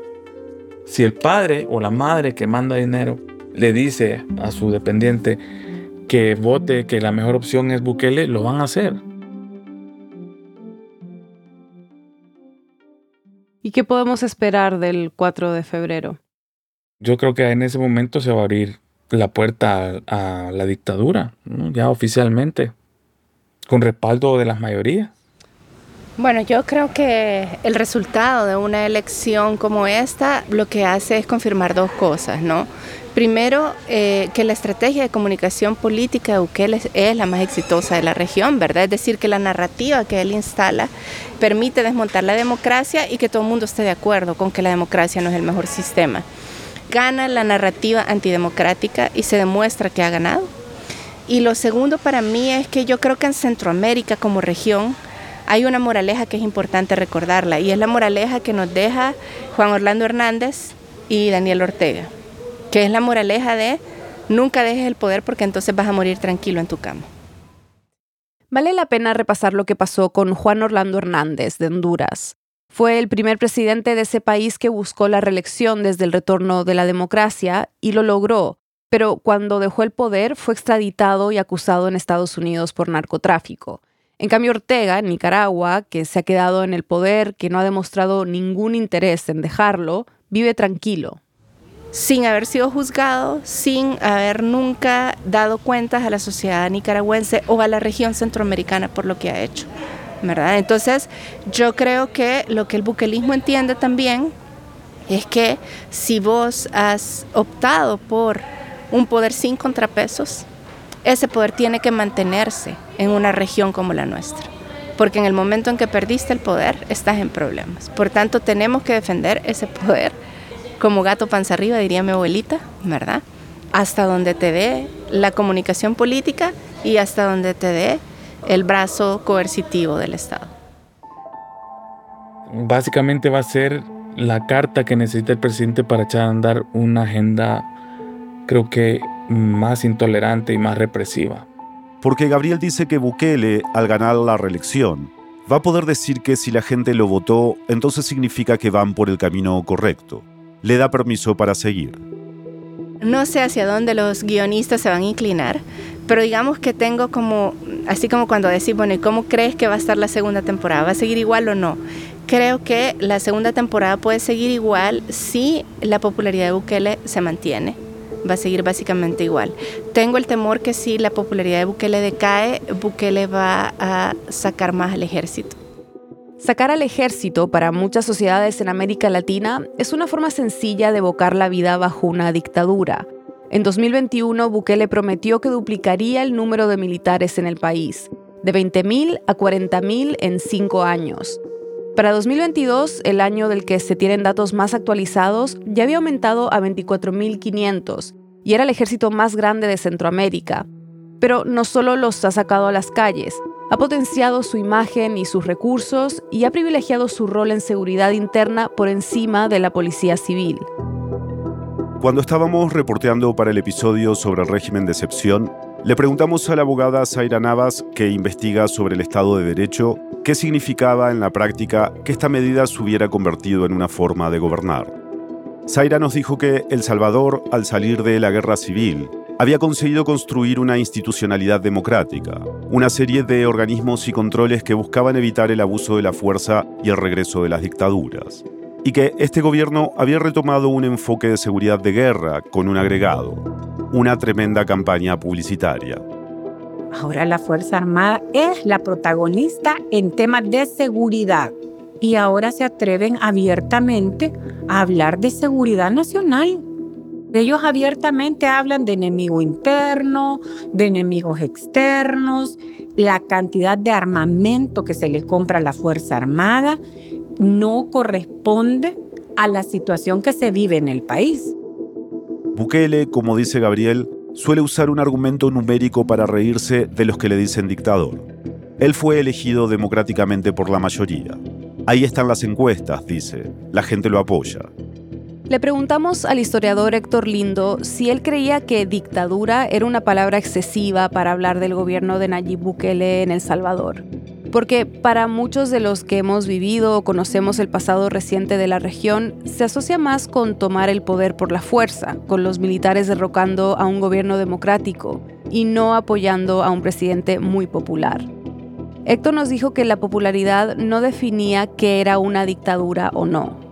Speaker 4: Si el padre o la madre que manda dinero le dice a su dependiente que vote que la mejor opción es Bukele, lo van a hacer.
Speaker 2: ¿Y qué podemos esperar del 4 de febrero?
Speaker 4: Yo creo que en ese momento se va a abrir la puerta a, la dictadura, ya oficialmente, con respaldo de las mayorías.
Speaker 7: Bueno, yo creo que el resultado de una elección como esta lo que hace es confirmar dos cosas, ¿no? Primero, eh, que la estrategia de comunicación política de Bukele es la más exitosa de la región, ¿verdad? Es decir, que la narrativa que él instala permite desmontar la democracia y que todo el mundo esté de acuerdo con que la democracia no es el mejor sistema. Gana la narrativa antidemocrática y se demuestra que ha ganado. Y lo segundo para mí es que yo creo que en Centroamérica como región hay una moraleja que es importante recordarla y es la moraleja que nos deja Juan Orlando Hernández y Daniel Ortega que es la moraleja de nunca dejes el poder porque entonces vas a morir tranquilo en tu cama.
Speaker 2: Vale la pena repasar lo que pasó con Juan Orlando Hernández de Honduras. Fue el primer presidente de ese país que buscó la reelección desde el retorno de la democracia y lo logró, pero cuando dejó el poder fue extraditado y acusado en Estados Unidos por narcotráfico. En cambio, Ortega, en Nicaragua, que se ha quedado en el poder, que no ha demostrado ningún interés en dejarlo, vive tranquilo,
Speaker 7: sin haber sido juzgado, sin haber nunca dado cuentas a la sociedad nicaragüense o a la región centroamericana por lo que ha hecho. ¿verdad? Entonces, yo creo que lo que el buquelismo entiende también es que si vos has optado por un poder sin contrapesos, ese poder tiene que mantenerse en una región como la nuestra. Porque en el momento en que perdiste el poder, estás en problemas. Por tanto, tenemos que defender ese poder como gato panza arriba, diría mi abuelita, ¿verdad? Hasta donde te dé la comunicación política y hasta donde te dé el brazo coercitivo del Estado.
Speaker 4: Básicamente va a ser la carta que necesita el presidente para echar a andar una agenda, creo que más intolerante y más represiva.
Speaker 3: porque Gabriel dice que Bukele, al ganar la reelección, va a poder decir que si la gente lo votó, entonces significa que van por el camino correcto. Le da permiso para seguir.
Speaker 7: No sé hacia dónde los guionistas se van a inclinar, pero digamos que tengo como, así como cuando decís, bueno, ¿y cómo crees que va a estar la segunda temporada? ¿Va a seguir igual o no? Creo que la segunda temporada puede seguir igual si la popularidad de Bukele se mantiene. Va a seguir básicamente igual. Tengo el temor que si la popularidad de Bukele decae, Bukele va a sacar más al ejército.
Speaker 2: Sacar al ejército para muchas sociedades en América Latina es una forma sencilla de evocar la vida bajo una dictadura. En 2021, Bukele prometió que duplicaría el número de militares en el país, de 20.000 a 40.000 en cinco años. Para 2022, el año del que se tienen datos más actualizados, ya había aumentado a 24.500 y era el ejército más grande de Centroamérica. Pero no solo los ha sacado a las calles, ha potenciado su imagen y sus recursos y ha privilegiado su rol en seguridad interna por encima de la policía civil.
Speaker 3: Cuando estábamos reporteando para el episodio sobre el régimen de excepción, le preguntamos a la abogada Zaira Navas, que investiga sobre el Estado de Derecho, qué significaba en la práctica que esta medida se hubiera convertido en una forma de gobernar. Zaira nos dijo que El Salvador, al salir de la guerra civil, había conseguido construir una institucionalidad democrática, una serie de organismos y controles que buscaban evitar el abuso de la fuerza y el regreso de las dictaduras, y que este gobierno había retomado un enfoque de seguridad de guerra con un agregado, una tremenda campaña publicitaria.
Speaker 14: Ahora la Fuerza Armada es la protagonista en temas de seguridad y ahora se atreven abiertamente a hablar de seguridad nacional ellos abiertamente hablan de enemigo interno, de enemigos externos, la cantidad de armamento que se le compra a la Fuerza Armada no corresponde a la situación que se vive en el país.
Speaker 3: Bukele, como dice Gabriel, suele usar un argumento numérico para reírse de los que le dicen dictador. Él fue elegido democráticamente por la mayoría. Ahí están las encuestas, dice. La gente lo apoya.
Speaker 2: Le preguntamos al historiador Héctor Lindo si él creía que dictadura era una palabra excesiva para hablar del gobierno de Nayib Bukele en El Salvador. Porque para muchos de los que hemos vivido o conocemos el pasado reciente de la región, se asocia más con tomar el poder por la fuerza, con los militares derrocando a un gobierno democrático y no apoyando a un presidente muy popular. Héctor nos dijo que la popularidad no definía qué era una dictadura o no,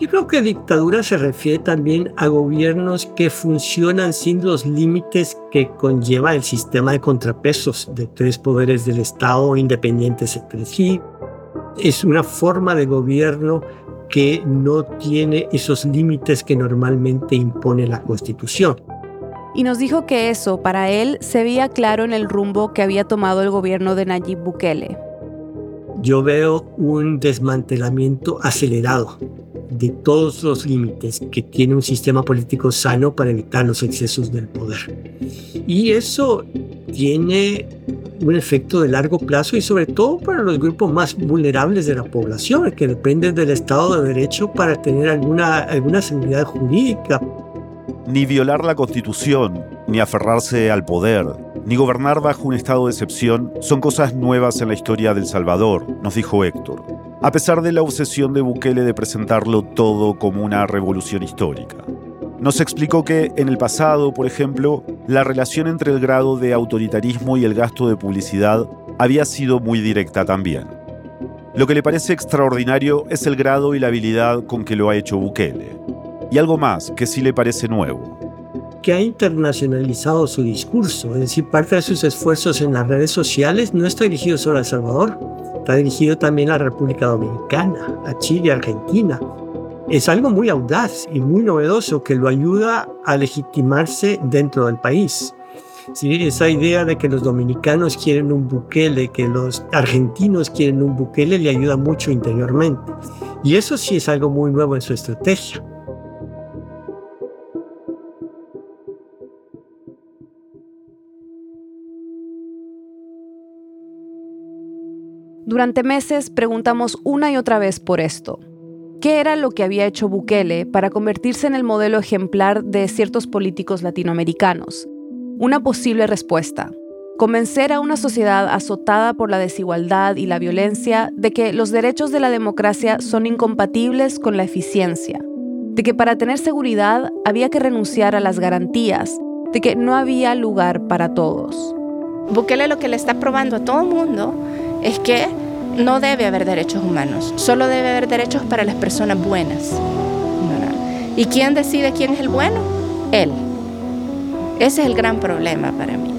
Speaker 5: yo creo que dictadura se refiere también a gobiernos que funcionan sin los límites que conlleva el sistema de contrapesos de tres poderes del Estado independientes entre sí. Es una forma de gobierno que no tiene esos límites que normalmente impone la Constitución.
Speaker 2: Y nos dijo que eso, para él, se veía claro en el rumbo que había tomado el gobierno de Nayib Bukele.
Speaker 5: Yo veo un desmantelamiento acelerado de todos los límites que tiene un sistema político sano para evitar los excesos del poder. Y eso tiene un efecto de largo plazo y sobre todo para los grupos más vulnerables de la población, que dependen del Estado de Derecho para tener alguna, alguna seguridad jurídica.
Speaker 3: Ni violar la Constitución, ni aferrarse al poder, ni gobernar bajo un estado de excepción son cosas nuevas en la historia del Salvador, nos dijo Héctor a pesar de la obsesión de Bukele de presentarlo todo como una revolución histórica. Nos explicó que en el pasado, por ejemplo, la relación entre el grado de autoritarismo y el gasto de publicidad había sido muy directa también. Lo que le parece extraordinario es el grado y la habilidad con que lo ha hecho Bukele. Y algo más que sí le parece nuevo.
Speaker 5: Que ha internacionalizado su discurso, es decir, parte de sus esfuerzos en las redes sociales no está dirigido solo a El Salvador, Está dirigido también a la República Dominicana, a Chile, a Argentina. Es algo muy audaz y muy novedoso que lo ayuda a legitimarse dentro del país. ¿Sí? Esa idea de que los dominicanos quieren un Bukele, que los argentinos quieren un Bukele, le ayuda mucho interiormente. Y eso sí es algo muy nuevo en su estrategia.
Speaker 2: Durante meses preguntamos una y otra vez por esto. ¿Qué era lo que había hecho Bukele para convertirse en el modelo ejemplar de ciertos políticos latinoamericanos? Una posible respuesta. convencer a una sociedad azotada por la desigualdad y la violencia de que los derechos de la democracia son incompatibles con la eficiencia, de que para tener seguridad había que renunciar a las garantías, de que no había lugar para todos.
Speaker 7: Bukele lo que le está probando a todo el mundo es que no debe haber derechos humanos, solo debe haber derechos para las personas buenas. ¿Y quién decide quién es el bueno? Él. Ese es el gran problema para mí.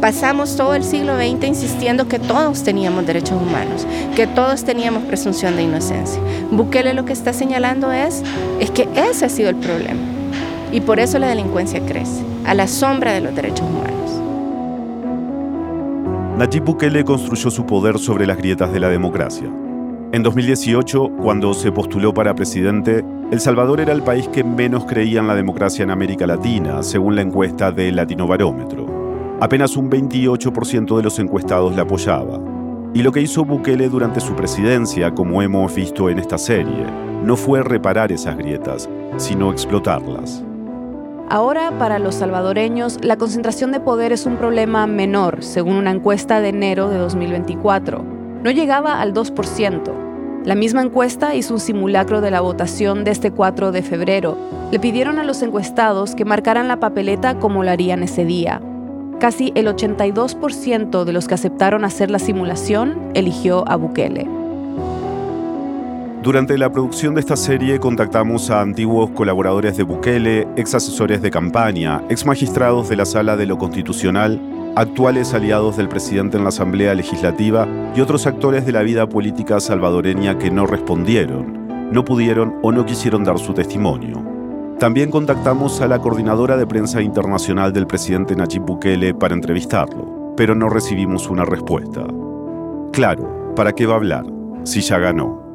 Speaker 7: Pasamos todo el siglo XX insistiendo que todos teníamos derechos humanos, que todos teníamos presunción de inocencia. Bukele lo que está señalando es, es que ese ha sido el problema. Y por eso la delincuencia crece, a la sombra de los derechos humanos.
Speaker 3: Nayib Bukele construyó su poder sobre las grietas de la democracia. En 2018, cuando se postuló para presidente, El Salvador era el país que menos creía en la democracia en América Latina, según la encuesta de Latinobarómetro. Apenas un 28% de los encuestados la apoyaba. Y lo que hizo Bukele durante su presidencia, como hemos visto en esta serie, no fue reparar esas grietas, sino explotarlas.
Speaker 2: Ahora, para los salvadoreños, la concentración de poder es un problema menor, según una encuesta de enero de 2024. No llegaba al 2%. La misma encuesta hizo un simulacro de la votación de este 4 de febrero. Le pidieron a los encuestados que marcaran la papeleta como lo harían ese día. Casi el 82% de los que aceptaron hacer la simulación eligió a Bukele.
Speaker 3: Durante la producción de esta serie contactamos a antiguos colaboradores de Bukele, ex asesores de campaña, ex magistrados de la Sala de lo Constitucional, actuales aliados del presidente en la Asamblea Legislativa y otros actores de la vida política salvadoreña que no respondieron, no pudieron o no quisieron dar su testimonio. También contactamos a la coordinadora de prensa internacional del presidente Nayib Bukele para entrevistarlo, pero no recibimos una respuesta. Claro, ¿para qué va a hablar si ya ganó?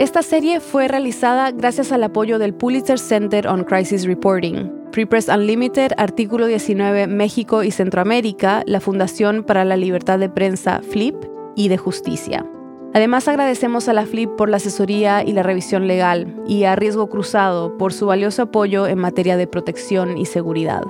Speaker 2: Esta serie fue realizada gracias al apoyo del Pulitzer Center on Crisis Reporting, Free Press Unlimited, Artículo 19 México y Centroamérica, la Fundación para la Libertad de Prensa FLIP y de Justicia. Además agradecemos a la FLIP por la asesoría y la revisión legal y a Riesgo Cruzado por su valioso apoyo en materia de protección y seguridad.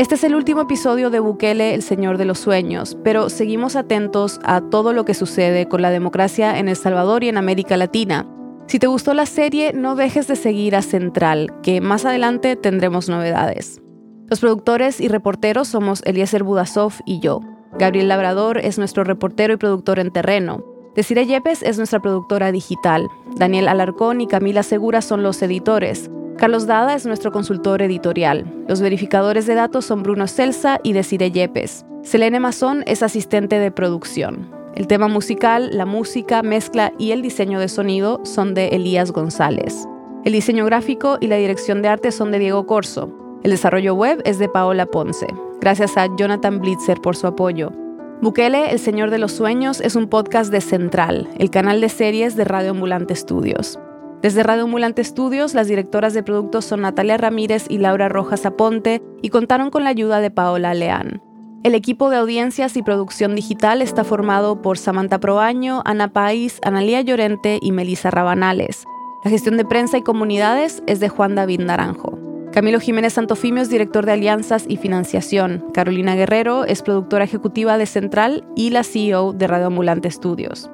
Speaker 2: Este es el último episodio de Bukele, el Señor de los Sueños, pero seguimos atentos a todo lo que sucede con la democracia en El Salvador y en América Latina. Si te gustó la serie, no dejes de seguir a Central, que más adelante tendremos novedades. Los productores y reporteros somos Eliezer Budasov y yo. Gabriel Labrador es nuestro reportero y productor en terreno. Desiree Yepes es nuestra productora digital. Daniel Alarcón y Camila Segura son los editores. Carlos Dada es nuestro consultor editorial. Los verificadores de datos son Bruno Celsa y Desire Yepes. Selene Mazón es asistente de producción. El tema musical, la música, mezcla y el diseño de sonido son de Elías González. El diseño gráfico y la dirección de arte son de Diego Corso. El desarrollo web es de Paola Ponce. Gracias a Jonathan Blitzer por su apoyo. Bukele, El Señor de los Sueños, es un podcast de Central, el canal de series de Radio Ambulante Studios. Desde Radio Ambulante Estudios, las directoras de productos son Natalia Ramírez y Laura Rojas Aponte y contaron con la ayuda de Paola Leán. El equipo de audiencias y producción digital está formado por Samantha Proaño, Ana País, Analía Llorente y Melisa Rabanales. La gestión de prensa y comunidades es de Juan David Naranjo. Camilo Jiménez Santofimio es director de alianzas y financiación. Carolina Guerrero es productora ejecutiva de Central y la CEO de Radio Ambulante Estudios.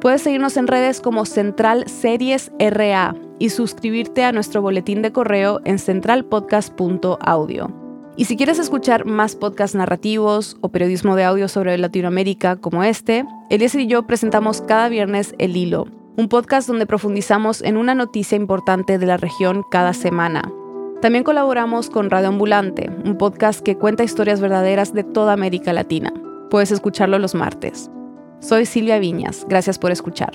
Speaker 2: Puedes seguirnos en redes como Central Series RA y suscribirte a nuestro boletín de correo en centralpodcast.audio. Y si quieres escuchar más podcasts narrativos o periodismo de audio sobre Latinoamérica como este, Eliezer y yo presentamos cada viernes El Hilo, un podcast donde profundizamos en una noticia importante de la región cada semana. También colaboramos con Radio Ambulante, un podcast que cuenta historias verdaderas de toda América Latina. Puedes escucharlo los martes. Soy Silvia Viñas. Gracias por escuchar.